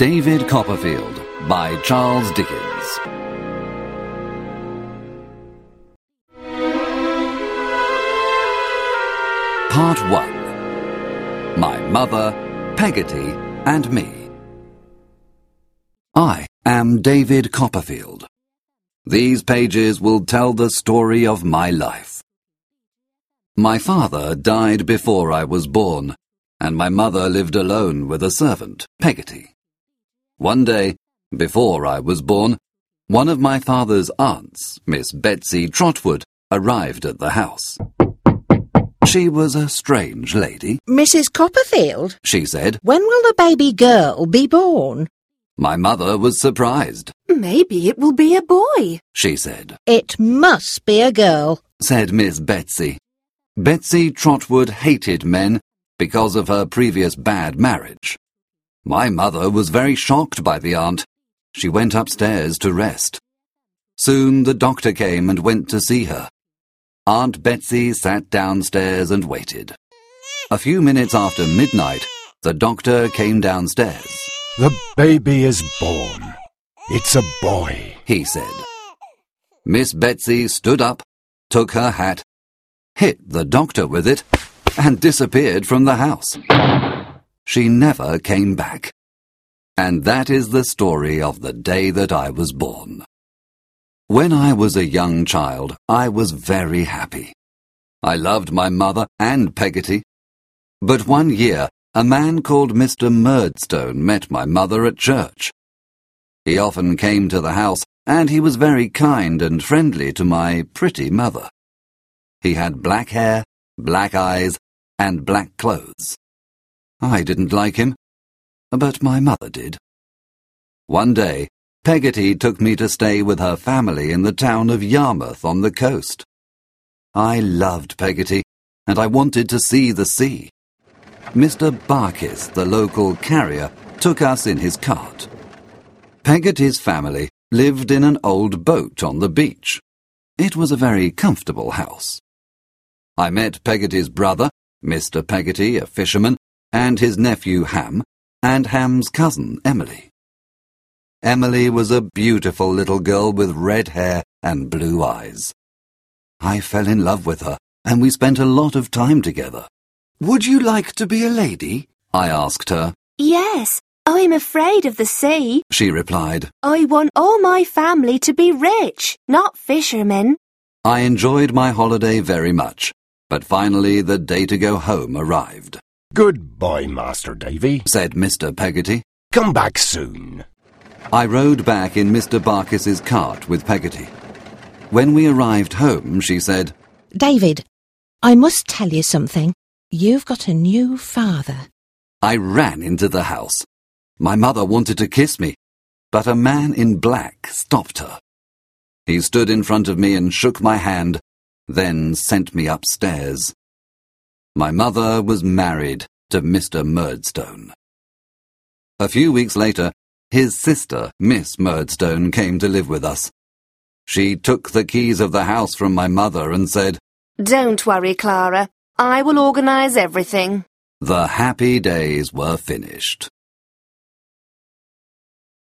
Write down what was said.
David Copperfield by Charles Dickens. Part 1 My Mother, Peggotty, and Me. I am David Copperfield. These pages will tell the story of my life. My father died before I was born, and my mother lived alone with a servant, Peggotty. One day, before I was born, one of my father's aunts, Miss Betsy Trotwood, arrived at the house. She was a strange lady, Mrs. Copperfield, she said. when will the baby girl be born? My mother was surprised, Maybe it will be a boy. she said. It must be a girl. said Miss Betsy. Betsy Trotwood hated men because of her previous bad marriage. My mother was very shocked by the aunt. She went upstairs to rest. Soon the doctor came and went to see her. Aunt Betsy sat downstairs and waited. A few minutes after midnight, the doctor came downstairs. The baby is born. It's a boy. he said. Miss Betsy stood up, took her hat, hit the doctor with it, and disappeared from the house. She never came back. And that is the story of the day that I was born. When I was a young child, I was very happy. I loved my mother and Peggotty. But one year, a man called Mr. Murdstone met my mother at church. He often came to the house, and he was very kind and friendly to my pretty mother. He had black hair, black eyes, and black clothes. I didn't like him, but my mother did. One day, Peggotty took me to stay with her family in the town of Yarmouth on the coast. I loved Peggotty, and I wanted to see the sea. Mr. Barkis, the local carrier, took us in his cart. Peggotty's family lived in an old boat on the beach. It was a very comfortable house. I met Peggotty's brother, Mr. Peggotty, a fisherman, and his nephew Ham, and Ham's cousin Emily. Emily was a beautiful little girl with red hair and blue eyes. I fell in love with her, and we spent a lot of time together. Would you like to be a lady? I asked her. Yes, I'm afraid of the sea. She replied. I want all my family to be rich, not fishermen. I enjoyed my holiday very much, but finally the day to go home arrived, Goodbye, Master Davy. said Mr. Peggotty. Come back soon. I rode back in Mr. Barkis's cart with Peggotty. When we arrived home, she said, David, I must tell you something. You've got a new father. I ran into the house. My mother wanted to kiss me, but a man in black stopped her. He stood in front of me and shook my hand, then sent me upstairs. My mother was married to Mr. Murdstone. A few weeks later, his sister, Miss Murdstone, came to live with us. She took the keys of the house from my mother and said, Don't worry, Clara. I will organize everything. The happy days were finished.